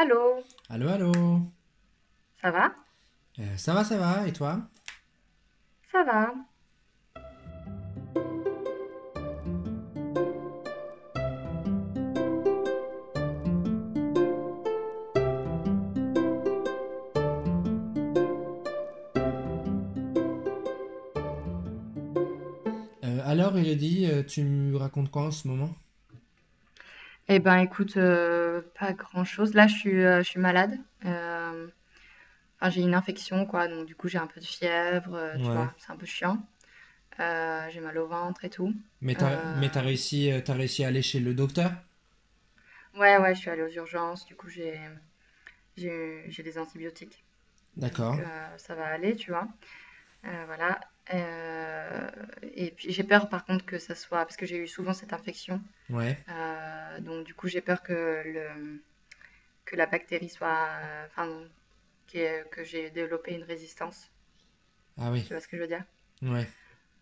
Allô, Allô, allô. ça va? Euh, ça va, ça va, et toi? Ça va. Euh, alors, Elodie, euh, tu me racontes quoi en ce moment? Eh ben écoute, euh, pas grand-chose. Là, je suis, euh, je suis malade. Euh, enfin, j'ai une infection, quoi. Donc du coup, j'ai un peu de fièvre, euh, tu Ouais. vois, c'est un peu chiant. Euh, j'ai mal au ventre et tout. Mais t'as, mais Euh, t'as réussi, euh, t'as réussi à aller chez le docteur? ouais, ouais, je suis allée aux urgences. Du coup, j'ai, j'ai, des antibiotiques. Donc D'accord. euh, ça va aller, tu vois. Euh, voilà. Euh, et puis j'ai peur par contre que ça soit, parce que j'ai eu souvent cette infection. Ouais. Euh, donc du coup j'ai peur que le que la bactérie soit, enfin ait- que j'ai développé une résistance. Ah oui. Tu vois ce que je veux dire? Ouais.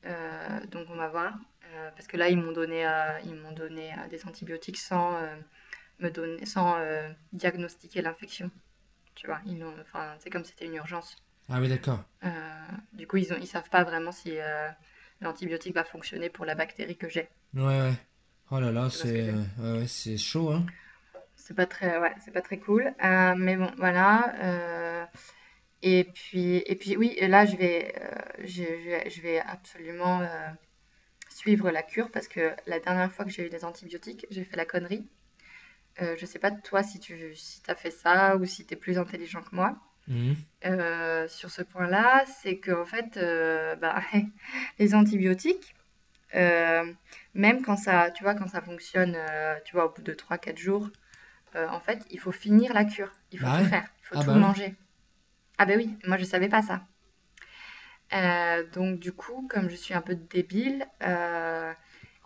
Euh, donc on va voir. Euh, parce que là ils m'ont donné euh, ils m'ont donné des antibiotiques sans me donner sans diagnostiquer l'infection. Tu vois, ils c'est comme c'était une urgence. Ah oui, d'accord. Euh, du coup ils ont ils savent pas vraiment si euh, l'antibiotique va fonctionner pour la bactérie que j'ai. Ouais, ouais. Oh là là, Tu c'est euh, ouais, c'est chaud, hein? C'est pas très, ouais, c'est pas très cool. Mais bon, voilà. et puis, et puis oui, là, je vais, je, je vais, je vais absolument suivre la cure parce que la dernière fois que j'ai eu des antibiotiques, j'ai fait la connerie. Je sais pas toi si tu si t'as fait ça ou si t'es plus intelligent que moi. Mhm. Euh, sur ce point-là, c'est que en fait, euh, bah, les antibiotiques, euh, même quand ça, tu vois, quand ça fonctionne, tu vois, au bout de trois quatre jours, en fait, il faut finir la cure. Il faut Bah tout ouais. faire. Il faut Ah tout bah oui. manger. Ah ben oui, moi je savais pas ça. Donc du coup, comme je suis un peu débile,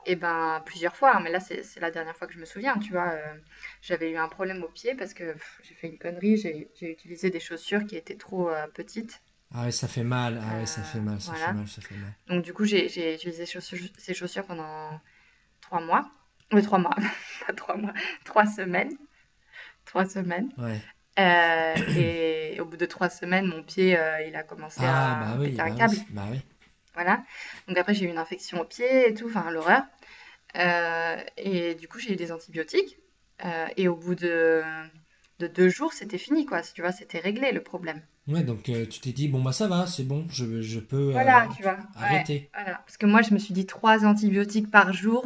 et ben plusieurs fois, hein, mais là c'est la dernière fois que je me souviens, tu vois, euh, j'avais eu un problème au pied parce que j'ai fait une connerie, j'ai utilisé des chaussures qui étaient trop euh, petites. Ah ouais, ça fait mal. Ah ouais, ça Euh, fait mal, ça fait mal, ça fait mal. Donc du coup, j'ai utilisé ces chaussures, ces chaussures pendant trois mois. Euh, trois mois, pas trois mois, trois semaines. Trois semaines. Ouais. Euh, et au bout de trois semaines, mon pied, euh, il a commencé Ah à bah oui, péter un bah câble. oui, bah oui. Voilà. Donc après, j'ai eu une infection au pied et tout, enfin l'horreur. Euh, et du coup, j'ai eu des antibiotiques. Euh, et au bout de, de deux jours, c'était fini, quoi. Tu vois, c'était réglé le problème. Ouais, donc euh, tu t'es dit, bon bah ça va, c'est bon, je, je peux Voilà, tu vois. Ouais, arrêter. voilà. Parce que moi, je me suis dit trois antibiotiques par jour,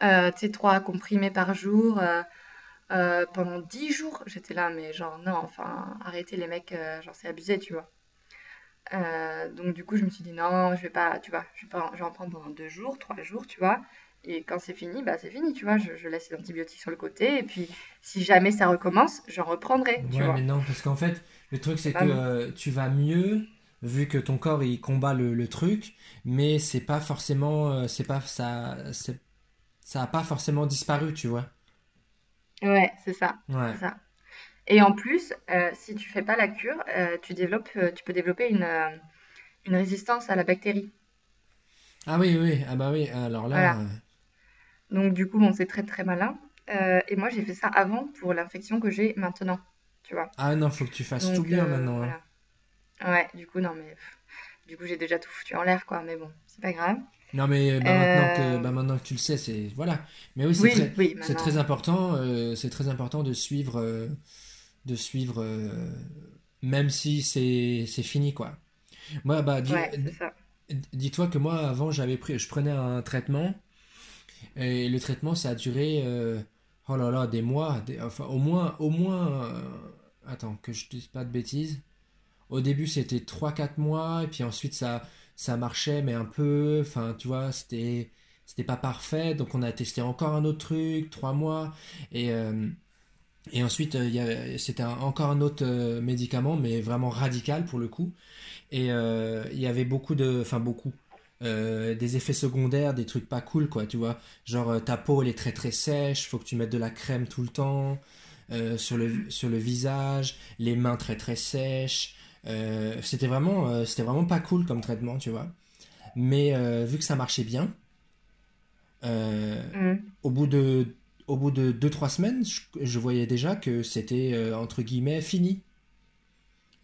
tu sais, trois comprimés par jour, pendant dix jours. J'étais là, mais genre, non, enfin, arrêtez les mecs, genre, c'est abusé, tu vois. Euh, donc, du coup, je me suis dit, non, je vais pas, tu vois, je vais pas, je vais en prendre pendant deux jours, trois jours, tu vois. Et quand c'est fini, bah, c'est fini, tu vois. Je, je laisse les antibiotiques sur le côté. Et puis, si jamais ça recommence, j'en reprendrai, tu Ouais, mais vois. non, parce qu'en fait, le truc c'est C'est que euh, tu vas mieux vu que ton corps il combat le, le truc, mais c'est pas forcément, euh, c'est pas ça, c'est, ça a pas forcément disparu, tu vois. Ouais, c'est ça, Ouais. c'est ça. Et en plus, euh, si tu fais pas la cure, euh, tu développes, euh, tu peux développer une, une résistance à la bactérie. Ah oui, oui, ah bah oui, alors là, Voilà. Donc du coup, bon, c'est très très malin. Et moi, j'ai fait ça avant pour l'infection que j'ai maintenant, tu vois. ah non, faut que tu fasses tout bien maintenant, hein. voilà. Ouais, du coup, non, mais pff, du coup, j'ai déjà tout foutu en l'air, quoi. Mais bon, c'est pas grave. Non mais bah maintenant que, bah maintenant que tu le sais, c'est voilà. Mais oui, c'est oui, très, oui, très important, euh, c'est très important de suivre, euh, de suivre, euh, même si c'est, c'est fini quoi. Moi, bah dis, Ouais, dis-toi que moi avant j'avais pris, je prenais un traitement et le traitement ça a duré, euh, oh là là, des mois, des- enfin au moins, au moins, euh, attends que je dise pas de bêtises. Au début, c'était trois quatre mois, et puis ensuite, ça, ça marchait, mais un peu. Enfin, tu vois, c'était, c'était pas parfait. Donc, on a testé encore un autre truc, 3 mois. Et, et ensuite, euh, c'était encore un autre euh, médicament, mais vraiment radical pour le coup. Et euh, il y avait beaucoup de. Enfin, beaucoup. euh, des effets secondaires, des trucs pas cool, quoi, tu vois. Genre, ta peau, elle est très très sèche, faut que tu mettes de la crème tout le temps. euh, sur le, sur le visage, les mains très très sèches. C'était vraiment, c'était vraiment pas cool comme traitement, tu vois. Mais vu que ça marchait bien, Mm. au bout de, au bout de 2-3 semaines, je, je voyais déjà que c'était euh, entre guillemets fini.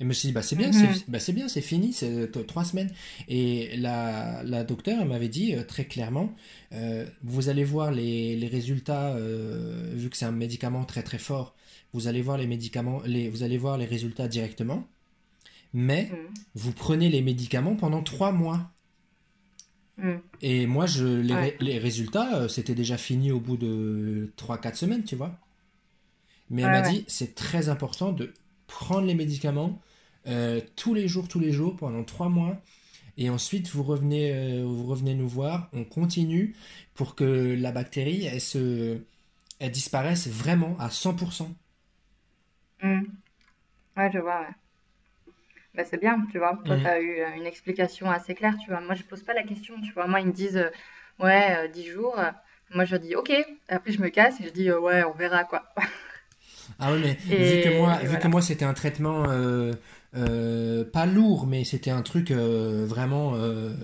Et je me suis dit, bah c'est bien, Mhm. c'est bah, bien, c'est fini, c'est euh, t- trois semaines. Et la, la docteure elle m'avait dit euh, très clairement, euh, vous allez voir les, les résultats, euh, vu que c'est un médicament très très fort, vous allez voir les médicaments, les, vous allez voir les résultats directement, mais Mm. vous prenez les médicaments pendant trois mois. Mm. Et moi, je, les, Ouais. ré- les résultats, euh, c'était déjà fini au bout de 3-4 semaines, tu vois. Mais elle m'a ouais. dit, c'est très important de prendre les médicaments euh, tous les jours, tous les jours, pendant 3 mois. Et ensuite, vous revenez, euh, vous revenez nous voir, on continue pour que la bactérie, elle se, elle disparaisse vraiment à 100%. Mm. Ouais, je vois, ouais. Bah, c'est bien, tu vois. Toi, Mhm. tu as eu euh, une explication assez claire, tu vois. Moi, je pose pas la question, tu vois. Moi, ils me disent, euh, ouais, euh, 10 jours. Euh, Moi, je dis, ok. Après, je me casse et je dis, euh, ouais, on verra, quoi. Ah oui, mais Et, vu que moi, vu voilà. que moi c'était un traitement pas lourd, mais c'était un truc vraiment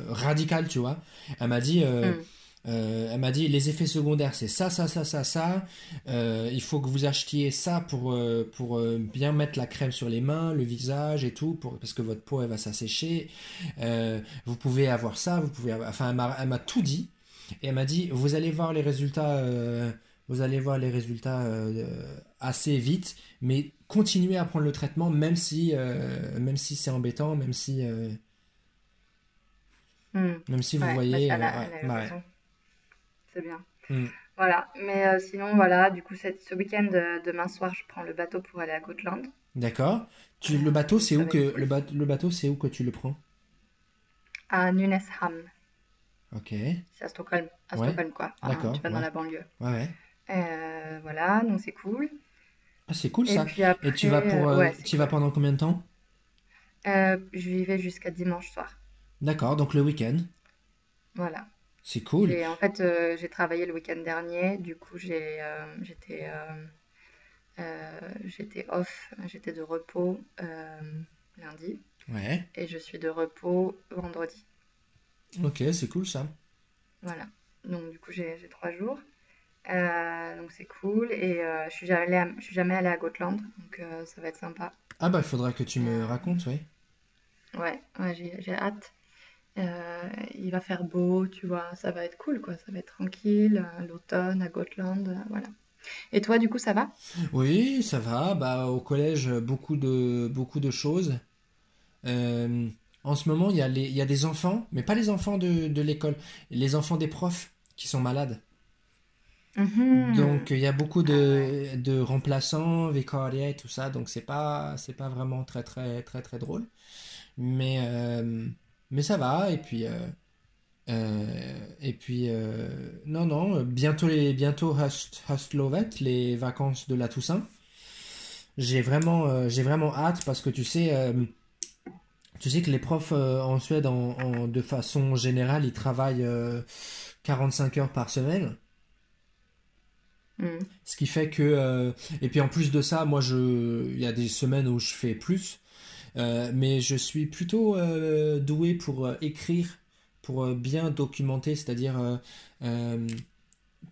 radical, tu vois. Elle m'a dit, Mm. Euh, elle m'a dit, les effets secondaires, c'est ça, ça, ça, ça, ça. Euh, il faut que vous achetiez ça pour, euh, pour bien mettre la crème sur les mains, le visage et tout, pour, parce que votre peau, elle va s'assécher. Vous pouvez avoir ça, vous pouvez avoir... Enfin, elle m'a, tout dit. Et elle m'a dit, vous allez voir les résultats, vous allez voir les résultats assez vite, mais continuez à prendre le traitement, même si, même si c'est embêtant, même si, euh, Mm. même si vous Ouais, bah, voyez, elle a, ouais, elle a eu bah ouais. raison. C'est bien. Mm. Voilà. Mais euh, sinon, voilà. Du coup, ce week-end, euh, demain soir, je prends le bateau pour aller à Gotland. D'accord. Tu, le bateau, c'est où que le, cool. ba- le bateau, c'est où que tu le prends? À Nynäshamn. Ok. C'est à Stockholm. À Stockholm, quoi. Enfin, d'accord, tu vas dans la banlieue. ouais. Euh, voilà. Donc, c'est cool. Ah, c'est cool Et ça. puis Et tu vas après, pour, ouais, tu vas pendant combien de temps? Je vivais jusqu'à dimanche soir. D'accord, donc le week-end. Voilà. C'est cool. J'ai en fait euh, j'ai travaillé le week-end dernier. Du coup j'ai euh, j'étais euh, j'étais off, j'étais de repos lundi Ouais. et je suis de repos vendredi. Ok, c'est cool ça. Voilà. Donc du coup j'ai j'ai trois jours. Donc c'est cool et je suis jamais allée à, je suis jamais allée à Gotland donc ça va être sympa. Ah bah il faudra que tu me racontes, oui. ouais, ouais j'ai j'ai hâte. Euh, il va faire beau, tu vois, ça va être cool quoi, ça va être tranquille, euh, l'automne à Gotland, euh, voilà. Et toi du coup ça va? Oui, ça va. Bah au collège, beaucoup de beaucoup de choses. En ce moment, il y a les, il y a des enfants, mais pas les enfants de, de l'école, les enfants des profs qui sont malades. Mhm. Donc il y a beaucoup Ah ouais. de, de remplaçants, vicariats et tout ça, donc c'est pas c'est pas vraiment très très très très drôle. Mais mais ça va et puis euh, euh, et puis euh, non non bientôt les bientôt les vacances de la Toussaint. J'ai vraiment j'ai vraiment hâte parce que tu sais tu sais que les profs en Suède en, en- de façon générale ils travaillent euh, 45 heures par semaine. Mhm. Ce qui fait que, euh, et puis en plus de ça, moi, il y a des semaines où je fais plus, euh, mais je suis plutôt euh, doué pour euh, écrire, pour bien documenter, c'est-à-dire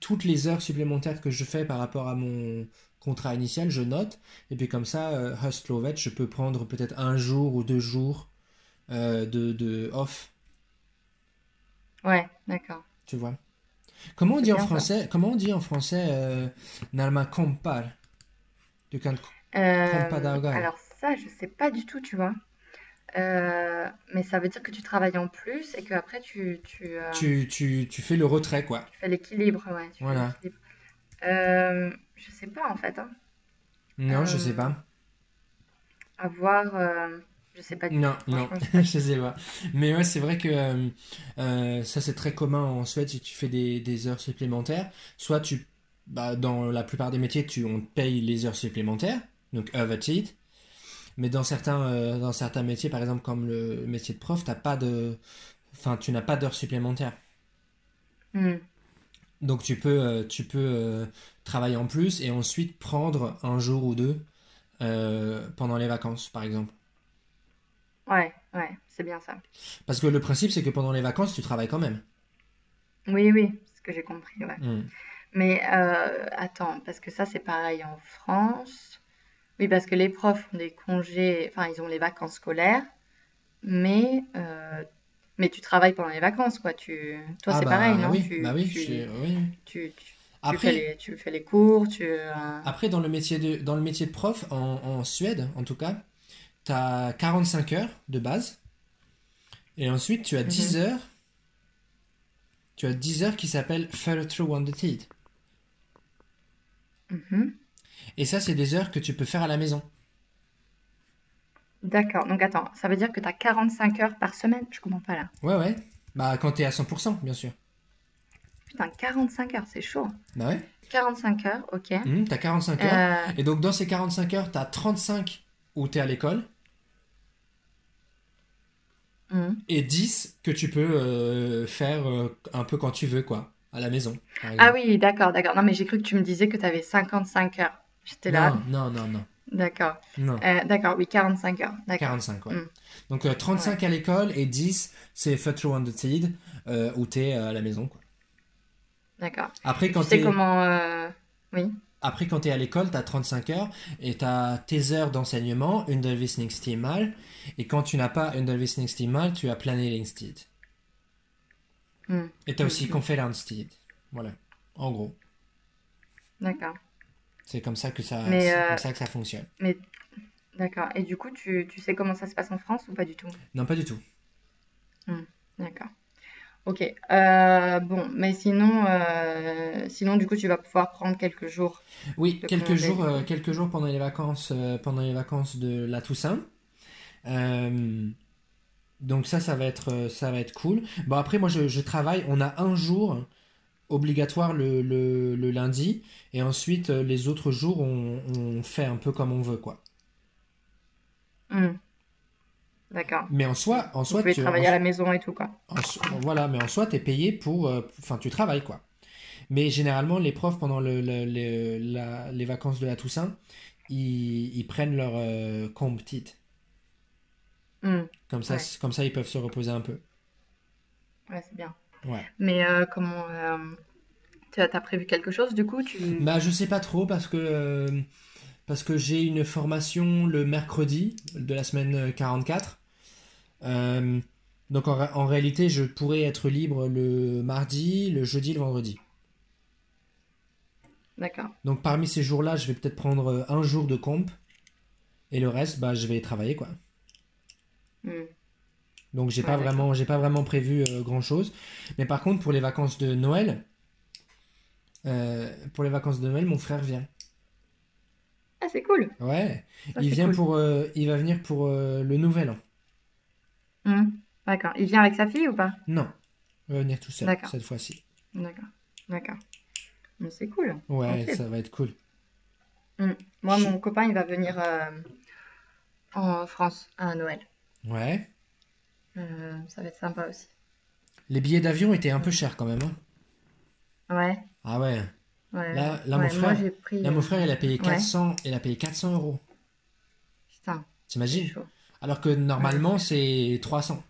toutes les heures supplémentaires que je fais par rapport à mon contrat initial, je note, et puis comme ça, euh, Hustlovet, je peux prendre peut-être un jour ou deux jours de, de off, Ouais, d'accord. tu vois? Comment on dit en ça. français, comment on dit en français, euh, Nalma compar, du Euh, alors ça, je sais pas du tout, tu vois. Euh, mais ça veut dire que tu travailles en plus et que après tu, tu, euh, Tu, tu, tu fais le retrait, quoi. tu fais l'équilibre, ouais, tu Voilà. Euh, je sais pas en fait, hein. Non, je sais Euh, pas. à voir, euh, je sais pas du Non, tout. non, je sais pas. Mais ouais, c'est vrai que ça, c'est très commun en Suède si tu fais des, des heures supplémentaires. Soit tu, bah, dans la plupart des métiers, tu, on te paye les heures supplémentaires, donc overtid. Mais dans certains, euh, dans certains métiers, par exemple comme le métier de prof, t'as pas de, enfin, tu n'as pas d'heures supplémentaires. Hmm. Donc tu peux, euh, tu peux euh, travailler en plus et ensuite prendre un jour ou deux pendant les vacances, par exemple. Ouais, ouais, c'est bien ça. Parce que le principe, c'est que pendant les vacances, tu travailles quand même. Oui, oui, c'est ce que j'ai compris, ouais. Hmm. Mais attends, parce que ça, c'est pareil en France. Oui, parce que les profs ont des congés, enfin, ils ont les vacances scolaires, mais, euh, mais tu travailles pendant les vacances, quoi. Tu... Toi, Ah c'est pareil, bah non? oui, Tu, bah oui, tu, oui. tu, tu, tu fais Après, les, tu fais les cours, tu... euh, après dans le métier de, dans le métier de prof, en, en Suède en tout cas, tu as 45 heures de base, et ensuite tu as 10 mhm, heures, tu as 10 heures qui s'appellent tid. mhm. Et ça, c'est des heures que tu peux faire à la maison. D'accord. Donc, attends, ça veut dire que tu as 45 heures par semaine? Je comprends pas là. Ouais, ouais. Bah, quand t'es à 100%, bien sûr. Putain, 45 heures, c'est chaud. Bah ouais. 45 heures, ok. Mhm, t'as 45 heures. Euh, Et donc, dans ces 45 heures, t'as 35 où t'es à l'école mhm. et 10 que tu peux euh, faire euh, un peu quand tu veux, quoi, à la maison, Ah oui, d'accord, d'accord. Non, mais j'ai cru que tu me disais que tu avais 55 heures. J'étais là, Non, non, non, d'accord. non. Euh, d'accord, oui, 45 heures, d'accord. 45, ouais. Hmm, Donc, euh, ouais, 35 à l'école et 10, c'est tid euh, où t'es euh, à la maison, quoi. d'accord. Après, tu quand sais t'es comment... euh, Oui, Après, quand tu es à l'école, tu as 35 heures et tu as tes heures d'enseignement, undervisningstimmar. Et quand tu n'as pas undervisningstimmar, tu as planneringstid. Hmm, Et tu as hmm, aussi hmm. conferenstid. Voilà, en gros. D'accord. C'est comme ça que ça, Mais, c'est euh, comme ça que ça fonctionne. mais d'accord. Et du coup, tu, tu sais comment ça se passe en France ou pas du tout? Non, pas du tout. Hmm, d'accord. Ok. Euh, bon, mais sinon, euh, sinon, du coup, tu vas pouvoir prendre quelques jours Oui, quelques jours, euh, quelques jours pendant les vacances, pendant les vacances de la Toussaint. Donc ça, ça va être, ça va être cool. Bon, après, moi, je, je travaille. On a un jour obligatoire le, le, le lundi. Et ensuite, euh, les autres jours, on, on fait un peu comme on veut, quoi. Hmm, d'accord. Mais en soi, en Vous soi, pouvez tu, en, travailler à la maison et tout, quoi. en voilà, mais en soi, t'es payé pour, euh, enfin, tu travailles, quoi. Mais généralement, les profs, pendant le, la- les vacances de la Toussaint, ils, ils prennent leur euh, combe petite. Hmm, Comme ça, ouais, comme ça, ils peuvent se reposer un peu. ouais, c'est bien. Ouais. Mais euh, comment... euh, tu as, prévu quelque chose, du coup? Tu... Bah, je sais pas trop parce que, euh, parce que j'ai une formation le mercredi de la semaine euh, 44. Euh, donc, en, ré- en réalité, je pourrais être libre le mardi, le jeudi, le vendredi. D'accord. Donc, parmi ces jours-là, je vais peut-être prendre un jour de comp et le reste, bah, je vais travailler, quoi. Hmm, Donc, j'ai Ouais, pas vraiment, j'ai pas vraiment prévu euh, grand-chose. Mais par contre, pour les vacances de Noël, euh, pour les vacances de Noël, mon frère vient. Ah, c'est cool. Ouais, Ça, il vient cool. pour, euh, il va venir pour le nouvel an. Hmm, D'accord. Il vient avec sa fille ou pas? Non, il va venir tout seul cette fois-ci. D'accord. D'accord. C'est cool. Ouais, ça va être cool. Hmm. Moi, mon copain, il va venir euh, en France à Noël. Ouais. Euh, ça va être sympa aussi. Les billets d'avion étaient un peu chers quand même. hein. Ouais, Ah ouais. ouais, Là, là, mon ouais. Frère, j'ai pris. là, mon euh, frère, il a payé Ouais, 400, il a payé 400 euros. putain, T'imagines? Alors que Ouais, normalement, c'est 300.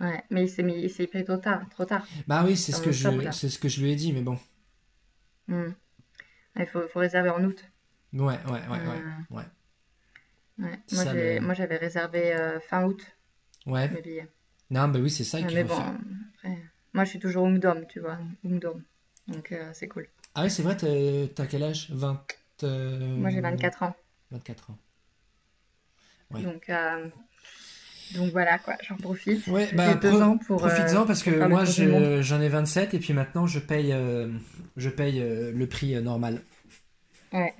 ouais. Mais il s'est mis, il s'est pris trop tard, trop tard, Bah oui, c'est ce que je, c'est ce que je lui ai dit, mais bon. Hmm. Il faut, faut réserver en août. Ouais, ouais, ouais, ouais, Euh, ouais. ouais. Moi, le. j'avais réservé euh, fin août Ouais. Non, bah oui, c'est ça Euh, qu'il mais faut bon, faire. après, moi, je suis toujours Ungdom, tu vois, Ungdom. Donc, euh, c'est cool. Ah oui, c'est vrai, t'as quel âge? 20, Moi, j'ai euh, 24 ans. 24 ans. Ouais. Donc, euh, donc voilà, quoi, j'en profite. Ouais, bah deux pro- ans pour, euh, profites-en parce que moi je, j'en ai 27 et puis maintenant je paye, euh, je paye euh, le prix euh, normal. Ouais.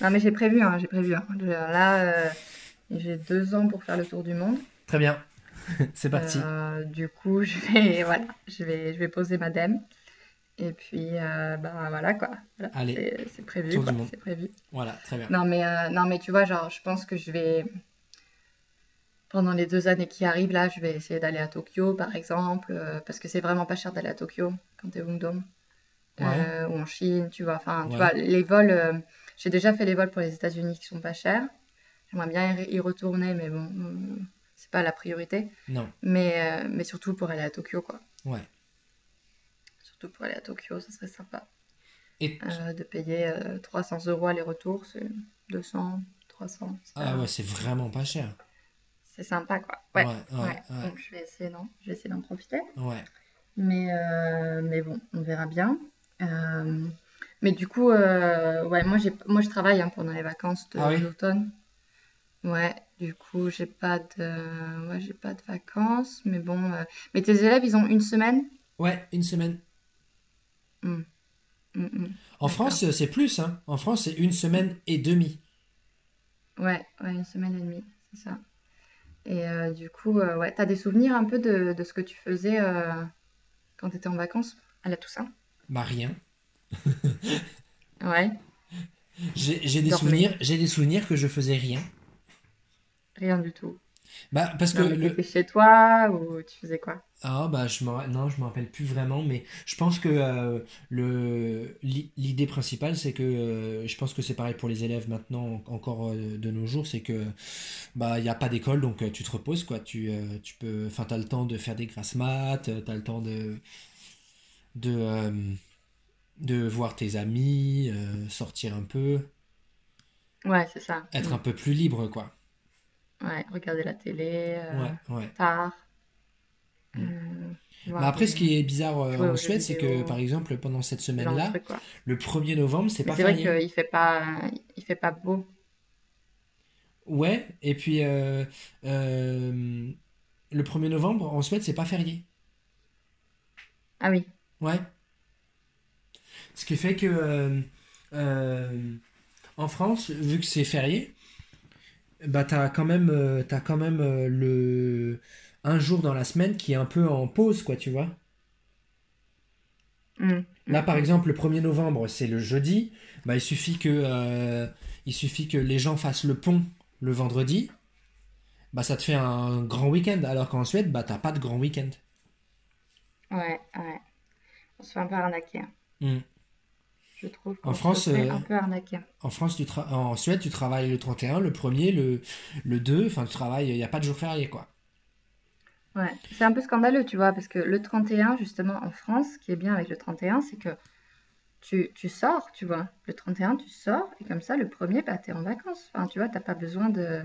Non, mais j'ai prévu, hein, j'ai prévu. hein. Là, euh, j'ai deux ans pour faire le tour du monde. Très bien, c'est parti. Euh, du coup, je vais, voilà, je vais, je vais poser ma dème. Et puis, euh, bah voilà, quoi. Voilà, Allez, c'est, prévu, c'est prévu. Voilà, très bien. Non, mais, euh, non, mais tu vois, genre, je pense que je vais, pendant les deux années qui arrivent, là, je vais essayer d'aller à Tokyo, par exemple, euh, parce que c'est vraiment pas cher d'aller à Tokyo quand t'es Ungdom. Ouais, ou en Chine, tu vois. Enfin, tu vois, les vols, j'ai déjà fait les vols pour les États-Unis qui sont pas chers. J'aimerais bien y retourner, mais bon, c'est pas la priorité. non, Mais, euh, mais surtout pour aller à Tokyo, quoi. ouais. surtout pour aller à Tokyo, ça serait sympa. Et... Euh, de payer 300 euros aller-retour, c'est 200, 300. Ah ouais, c'est vraiment pas cher. C'est sympa, quoi. Ouais, ouais, Donc je vais essayer, non, je vais essayer d'en profiter. Ouais. Mais, mais bon, on verra bien. mais du coup, ouais, moi, moi je travaille hein, pendant les vacances de ah l'automne. Ouais, du coup, j'ai pas de, ouais, j'ai pas de vacances, mais bon. euh, Mais tes élèves, ils ont une semaine? Ouais, une semaine. Hmm. Hmm, hmm. En France, c'est plus, hein. En France, c'est une semaine et demie. Ouais, ouais, une semaine et demie, c'est ça. Et euh, du coup, euh, ouais, t'as des souvenirs un peu de, de ce que tu faisais euh, quand t'étais en vacances à la Toussaint? Bah rien. Ouais, J'ai j'ai des dormais. souvenirs, j'ai des souvenirs que je faisais rien. Rien du tout. Bah parce que Non, mais le t'étais chez toi ou tu faisais quoi? ah bah je m'en non je me rappelle plus vraiment mais je pense que euh, le l'idée principale c'est que euh, je pense que c'est pareil pour les élèves maintenant en- encore euh, de nos jours c'est que bah il y a pas d'école donc tu te reposes quoi tu tu peux enfin t'as le temps de faire des grasses maths euh, t'as le temps de de de voir tes amis sortir un peu Ouais, c'est ça. être Hmm. un peu plus libre quoi Ouais, regarder la télé euh, ouais ouais tard, Bah après, ce qui est bizarre euh, en Suède, c'est que par exemple, pendant cette semaine-là, le 1er novembre, c'est pas c'est vrai férié. qu'il fait pas, il fait pas beau. Ouais, et puis euh, euh, le 1er novembre, en Suède, c'est pas férié. Ah oui. Ouais. Ce qui fait que en France, vu que c'est férié, bah t'as quand même, euh, t'as quand même euh, le un jour dans la semaine qui est un peu en pause, quoi, tu vois. Mm, Là, mm, par mm. exemple, le 1er novembre, c'est le jeudi. Bah, il suffit que, euh, il suffit que les gens fassent le pont le vendredi. Bah, ça te fait un grand week-end. Alors qu'en Suède, bah, t'as pas de grand week-end. Ouais, ouais. On se fait un peu arnaquer. hein. Je trouve En France, euh, un peu arnaquer. en France, tu tra- en Suède, tu travailles le 31, le 1er, le, le 2. Enfin, tu travailles, il n'y a pas de jour férié, quoi. Ouais. C'est un peu scandaleux, tu vois, parce que le 31, justement, en France, ce qui est bien avec le 31, c'est que tu, tu sors, tu vois. Le 31, tu sors, et comme ça, le premier, bah, t'es en vacances. Enfin, tu vois, t'as pas besoin de...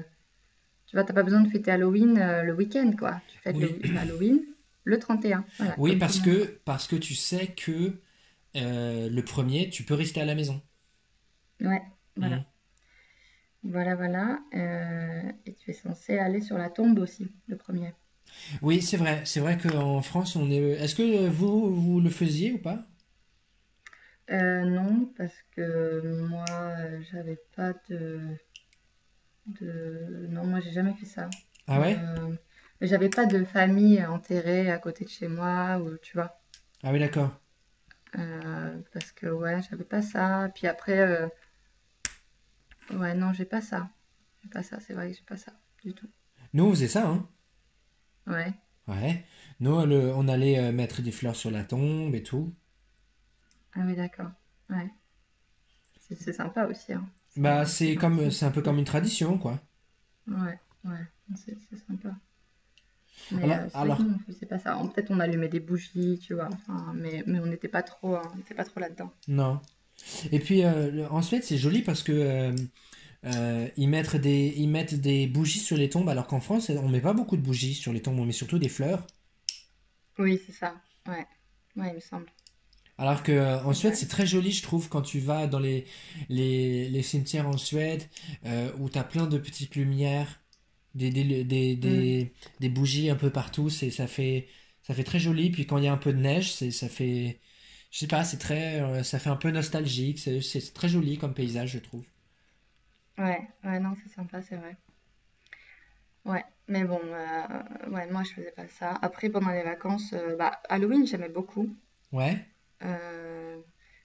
Tu vois, t'as pas besoin de fêter Halloween euh, le week-end, quoi. Tu fêtes Oui. le Halloween le 31. Voilà, Oui, parce que, parce que tu sais que euh, le 1er, tu peux rester à la maison. Ouais, voilà. Hmm. Voilà, voilà. Euh, et tu es censé aller sur la tombe aussi, le premier. Oui, c'est vrai. C'est vrai qu'en France, on est. Est-ce que vous, vous le faisiez ou pas? Euh, non, parce que moi, j'avais pas de, de... Non, moi, j'ai jamais fait ça. Ah ouais? Euh, mais j'avais pas de famille enterrée à côté de chez moi, ou tu vois. Ah oui, d'accord. Euh, parce que, ouais, j'avais pas ça. Puis après, euh, ouais, non, j'ai pas ça. J'ai pas ça, c'est vrai que j'ai pas ça du tout. Nous, on faisait ça, hein? Ouais. Ouais. Nous, le- on allait euh, mettre des fleurs sur la tombe et tout. Ah oui, d'accord. Ouais. C'est sympa aussi, hein. C'est Bah, c'est comme, c'est un peu comme une tradition, quoi. Ouais, ouais, c'est sympa. Mais Alors, euh, alors, que nous, on faisait pas ça. Peut-être on allumait des bougies, tu vois. Enfin, mais, mais on n'était pas trop, hein, on pas trop là-dedans. non. Et puis, euh, en Suède, c'est joli parce que euh, ils mettent des, ils mettent des bougies sur les tombes, alors qu'en France, on met pas beaucoup de bougies sur les tombes, on met surtout des fleurs. Oui, c'est ça. Ouais, ouais, il me semble. Alors que euh, en Suède, c'est très joli, je trouve, quand tu vas dans les, les, les cimetières en Suède, euh, où tu as plein de petites lumières, des, des, des, Mm. des, des bougies un peu partout, c'est, ça fait, ça fait très joli. Puis quand il y a un peu de neige, c'est, ça fait, je sais pas, c'est très, euh, ça fait un peu nostalgique, c'est, c'est très joli comme paysage, je trouve. Ouais, ouais, non, c'est sympa, c'est vrai. Ouais, mais bon, euh, ouais, moi je faisais pas ça. Après, pendant les vacances, euh, bah, Halloween, j'aimais beaucoup. Ouais, Euh,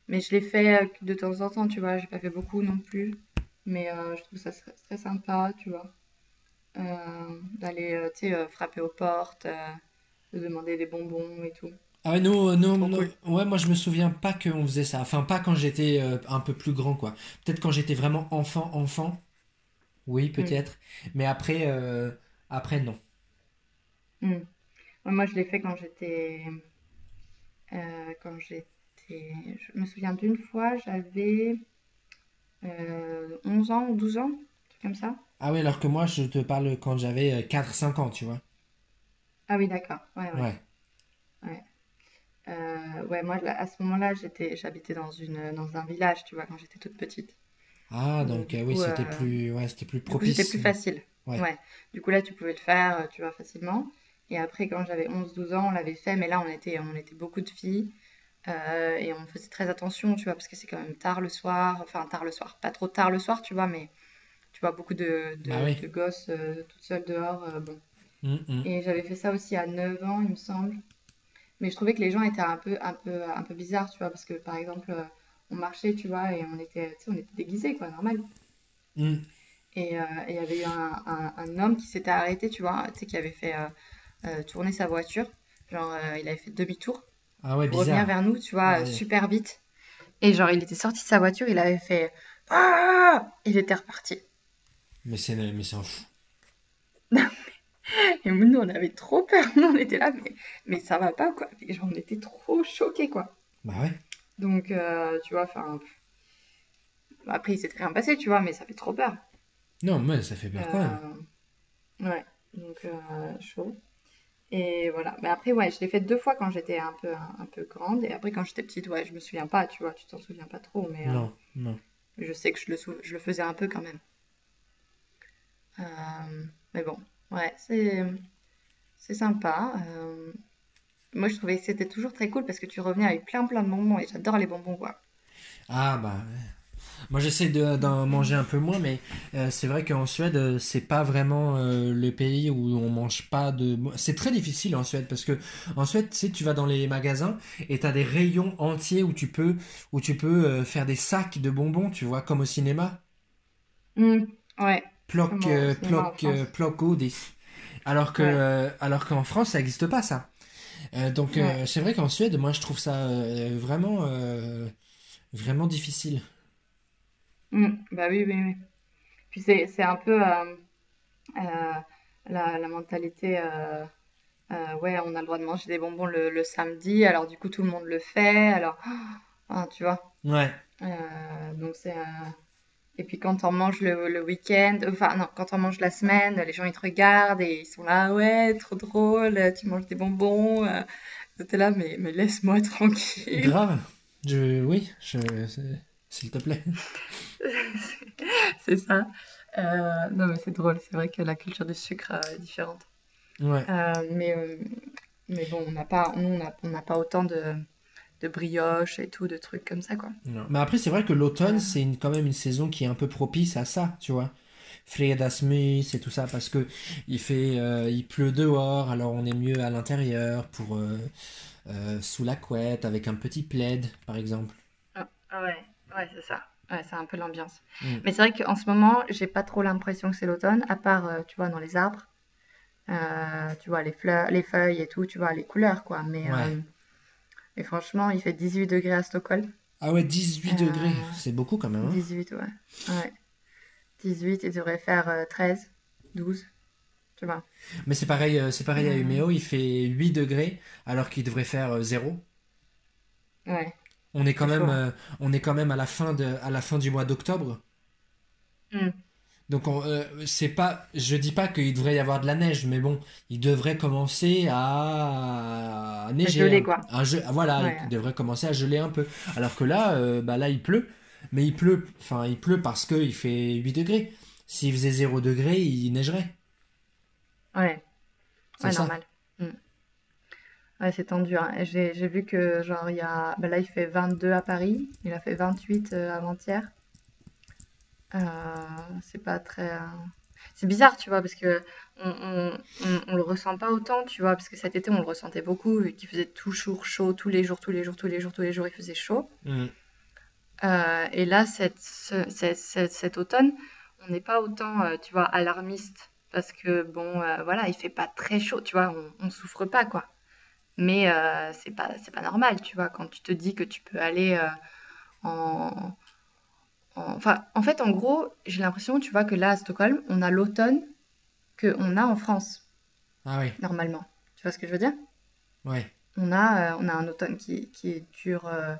mais je l'ai fait de temps en temps, tu vois. J'ai pas fait beaucoup non plus. Mais je trouve ça très sympa, tu vois. Euh, d'aller, euh, euh, frapper aux portes, de demander des bonbons et tout. Ah ouais, nous, nous, nous- cool. ouais, moi je me souviens pas qu'on faisait ça. Enfin, pas quand j'étais euh, un peu plus grand, quoi. Peut-être quand j'étais vraiment enfant, enfant, oui, Mm, peut-être. Mais après, euh, après, non. mm. Moi, je l'ai fait quand j'étais euh, quand j'étais. Je me souviens d'une fois, j'avais euh, 11 ans ou 12 ans, un truc comme ça. Ah oui, alors que moi, je te parle quand j'avais 4-5 ans, tu vois. Ah oui, d'accord. Ouais, ouais. Ouais. Ouais. Euh, ouais, moi, à ce moment-là, j'étais, j'habitais dans une, dans un village, tu vois, quand j'étais toute petite. Ah, Donc, euh, oui, c'était euh, plus, ouais, c'était plus coup, c'était propice. plus facile. Ouais. Ouais. Du coup, là, tu pouvais le faire, euh, tu vois, facilement. Et après, quand j'avais onze douze ans, on l'avait fait, mais là, on était, on était beaucoup de filles. euh, et on faisait très attention, tu vois, parce que c'est quand même tard le soir. Enfin, tard le soir. Pas trop tard le soir, tu vois, mais tu vois, beaucoup de, Bah de, oui. de gosses euh, toutes seules dehors. euh, bon. Hum, hum. Et j'avais fait ça aussi à 9 ans, il me semble. Mais je trouvais que les gens étaient un peu, un peu, un peu bizarres, tu vois, parce que par exemple, euh, on marchait, tu vois, et on était, on était déguisés, quoi, normal. Hum. Et euh, il y avait eu un, un- un homme qui s'était arrêté, tu vois, tu sais, qui avait fait tourner sa voiture. Genre, il avait fait demi-tour Ah ouais, pour revenir vers nous, tu vois, ouais. super vite. Et genre, il était sorti de sa voiture, il avait fait Ah! Il était reparti. Mais c'est, un fou. Et nous, on avait trop peur. Nous, on était là, mais, mais ça va pas, quoi. Et genre, on était trop choqués, quoi. Bah ouais. Donc, euh, tu vois, enfin, après, il s'était rien passé, tu vois, mais ça fait trop peur. Non, mais ça fait peur quand même. Euh, ouais, donc euh, chaud. Et voilà. Mais après, ouais, je l'ai fait deux fois quand j'étais un peu, un, un peu grande. Et après, quand j'étais petite, ouais, je me souviens pas, tu vois, tu t'en souviens pas trop, mais euh, Non, non. je sais que je le, sou- je le faisais un peu quand même. Euh, mais bon, ouais, c'est, c'est sympa. Euh, moi, je trouvais que c'était toujours très cool parce que tu revenais avec plein, plein de bonbons et j'adore les bonbons, quoi. Ah bah. Moi j'essaie de- d'en manger un peu moins, mais euh, c'est vrai qu'en Suède, c'est pas vraiment euh, le pays où on mange pas de. C'est très difficile en Suède parce que en Suède, tu sais, tu vas dans les magasins et t'as des rayons entiers où tu peux, où tu peux euh, faire des sacs de bonbons, tu vois, comme au cinéma. Hmm, ouais, Au euh, euh, France. plock godis. Alors que, Ouais, euh, alors qu'en France, ça n'existe pas ça. Euh, donc ouais. euh, c'est vrai qu'en Suède, moi je trouve ça euh, vraiment, euh, vraiment difficile. Hmm, bah oui, oui, oui. Puis c'est, c'est un peu euh, euh, la, la mentalité, euh, euh, ouais, on a le droit de manger des bonbons le, le samedi, alors du coup tout le monde le fait, alors, ah, tu vois. Ouais. Euh, donc c'est, euh, et puis quand on mange le, le week-end, enfin non, quand on mange la semaine, les gens ils te regardent et ils sont là, ouais, trop drôle, tu manges des bonbons, euh, t'es là, mais, mais laisse-moi tranquille. Grave. Je, oui, je, s'il te plaît. C'est ça. Euh, non, mais c'est drôle, c'est vrai que la culture du sucre euh, est différente. Ouais. Euh, mais, euh, mais bon, on n'a pas, nous, on n'a on n'a pas autant de, de brioches et tout, de trucs comme ça, quoi. Non. Mais après, c'est vrai que l'automne, c'est une- quand même une saison qui est un peu propice à ça, tu vois. Fredagsmys et tout ça, parce que il fait, euh, il pleut dehors, alors on est mieux à l'intérieur pour euh, euh, sous la couette avec un petit plaid, par exemple. Ah, ah ouais, ouais, c'est ça. Ouais, c'est un peu l'ambiance. Mm. Mais c'est vrai qu'en ce moment, j'ai pas trop l'impression que c'est l'automne, à part, tu vois, dans les arbres, tu vois, les fleurs, les feuilles et tout, tu vois, les couleurs, quoi. Mais, Ouais. Euh, franchement, il fait 18 degrés à Stockholm. Ah ouais, 18 Euh, degrés, c'est beaucoup quand même, hein. 18, ouais. Ouais. 18, il devrait faire euh, 13, 12, tu vois. Mais c'est pareil, euh, c'est pareil à Euh, Umeå, il fait 8 degrés alors qu'il devrait faire euh, 0. ouais, On est quand même, hein. euh, on est quand même à la fin de, à la fin du mois d'octobre. Hmm. Donc on, euh, c'est pas, je dis pas qu'il devrait y avoir de la neige, mais bon, il devrait commencer à, à neiger, Gelé, un- quoi. ge- ah, voilà, Ouais. il devrait commencer à geler un peu. Alors que là, euh, bah là il pleut, mais il pleut, enfin il pleut parce qu'il fait 8 degrés. S'il faisait 0 degré, il neigerait. Ouais, C'est ouais, normal. Hmm. Ouais, c'est tendu, hein. J'ai, j'ai vu que, genre, il y a... bah là, il fait 22 à Paris. Il a fait 28 euh, avant-hier. Euh, c'est pas très... euh, C'est bizarre, tu vois, parce que on, on, on, on le ressent pas autant, tu vois, parce que cet été, on le ressentait beaucoup, vu qu'il faisait toujours chaud, tous les jours, tous les jours, tous les jours, tous les jours, il faisait chaud. Mm. Euh, et là, cette, ce- ce- ce- cet automne, on n'est pas autant, euh, tu vois, alarmiste. Parce que, bon, euh, voilà, il fait pas très chaud, tu vois, on, on souffre pas, quoi. Mais euh, c'est pas, c'est pas normal, tu vois, quand tu te dis que tu peux aller euh, en, en- Enfin, en fait, en gros, j'ai l'impression, tu vois, que là, à Stockholm, on a l'automne qu'on a en France, Ah oui, normalement. Tu vois ce que je veux dire? ouais. on a, euh, on a un automne qui, qui dure euh,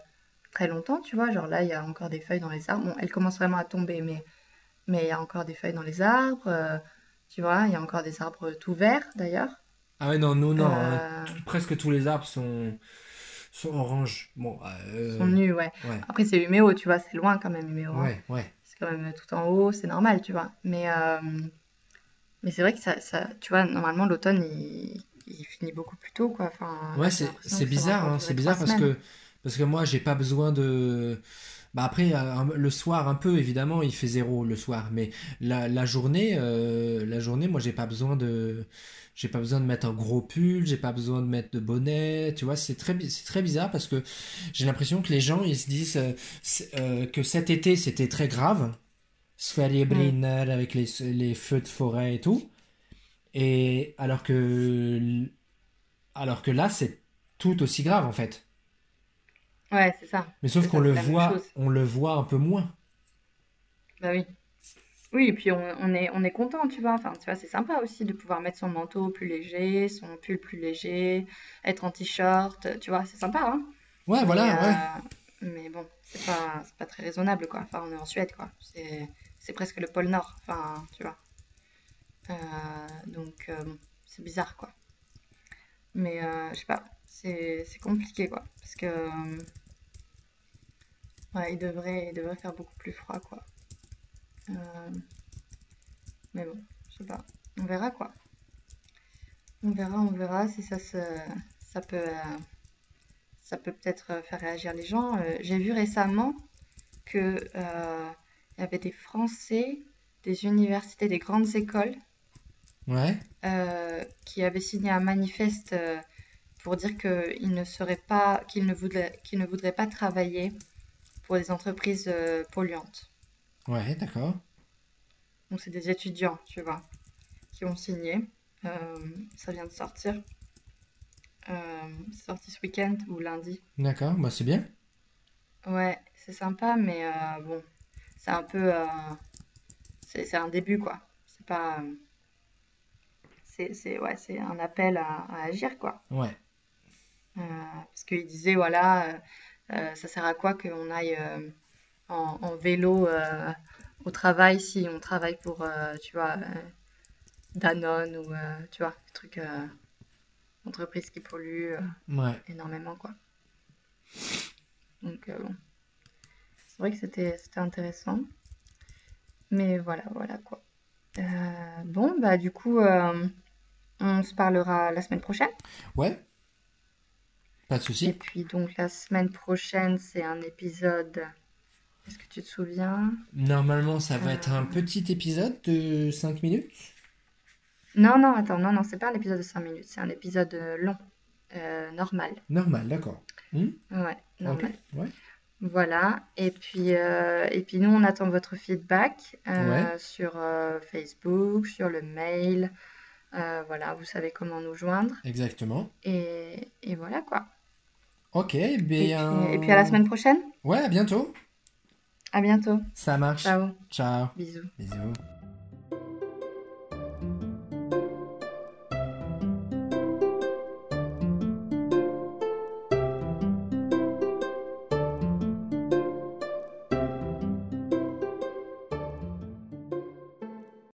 très longtemps, tu vois. Genre là, il y a encore des feuilles dans les arbres. Bon, elles commencent vraiment à tomber, mais mais il y a encore des feuilles dans les arbres. euh, tu vois, il y a encore des arbres tout verts d'ailleurs. Ah ouais, non, nous, non. hein. Tout- presque tous les arbres sont, sont orange. Bon, sont euh, nus, ouais. ouais, Après, c'est Uméo, tu vois, c'est loin quand même, Uméo. hein. ouais, ouais. C'est quand même tout en haut, c'est normal, tu vois. Mais, euh, mais c'est vrai que ça, ça, tu vois, normalement, l'automne, il, il finit beaucoup plus tôt, quoi. Enfin, Ouais, c'est bizarre, hein, c'est bizarre parce que parce que moi j'ai pas besoin de bah après euh, le soir un peu évidemment il fait zéro le soir mais la, la journée euh, la journée moi j'ai pas besoin de j'ai pas besoin de mettre un gros pull j'ai pas besoin de mettre de bonnet tu vois c'est très c'est très bizarre parce que j'ai l'impression que les gens ils se disent euh, que cet été c'était très grave Mm. Sverige avec les les feux de forêt et tout et alors que alors que là c'est tout aussi grave en fait Ouais, c'est ça. mais sauf qu'on le voit, on le voit un peu moins. Bah oui. Oui, et puis on, on est, on est content, tu vois. Enfin, tu vois, c'est sympa aussi de pouvoir mettre son manteau plus léger, son pull plus léger, être en t-shirt, tu vois, c'est sympa, hein. Ouais, Mais, voilà, ouais. euh, mais bon, c'est pas, c'est pas très raisonnable, quoi. Enfin, on est en Suède, quoi. C'est, c'est presque le pôle Nord, enfin, tu vois. Euh, donc, euh, c'est bizarre, quoi. Mais, euh, je sais pas, c'est, compliqué, quoi. Parce que, euh, ouais, il devrait, il devrait faire beaucoup plus froid, quoi. Euh, mais bon, je sais pas. On verra, quoi. On verra, on verra si ça se, ça peut, euh, ça peut peut-être faire réagir les gens. Euh, j'ai vu récemment que il y avait des Français, des universités, des grandes écoles Ouais, qui avaient signé un manifeste pour dire qu'ils ne seraient pas, qu'ils ne voudraient, qu'ils ne voudraient pas travailler pour des entreprises euh, polluantes. ouais, d'accord. Donc c'est des étudiants, tu vois, qui ont signé. Euh, ça vient de sortir. Euh, c'est sorti ce week-end ou lundi. D'accord, bah c'est bien. Ouais, c'est sympa, mais bon, c'est un peu, c'est un début quoi. C'est pas, c'est c'est ouais, c'est un appel à, à agir quoi. Ouais, parce qu'il disait voilà, euh, euh, ça sert à quoi qu'on aille euh, en, en vélo euh, au travail si on travaille pour, euh, tu vois, euh, Danone ou euh, tu vois, des trucs, euh, entreprises qui polluent euh, ouais. énormément quoi. Donc euh, bon, c'est vrai que c'était c'était intéressant. Mais voilà, voilà quoi. Euh, bon, bah du coup, euh, on se parlera la semaine prochaine. Ouais, pas de Et souci. puis donc la semaine prochaine, c'est un épisode. Est-ce que tu te souviens? Normalement, ça va être un Euh, petit épisode de 5 minutes. Non, non, attends, non, non, c'est pas un épisode de 5 minutes, c'est un épisode euh, long, euh, normal. Normal, d'accord. Hmm, Ouais, normal. ouais. Voilà. Et puis, euh, et puis nous, on attend votre feedback Ouais, euh, sur euh, Facebook, sur le mail. Euh, voilà, vous savez comment nous joindre. exactement. Et, et voilà quoi. Ok, Et puis, et puis à la bien. semaine prochaine. Ouais, à bientôt. À bientôt. Ça marche. Ciao. Ciao. Bisous. Bisous.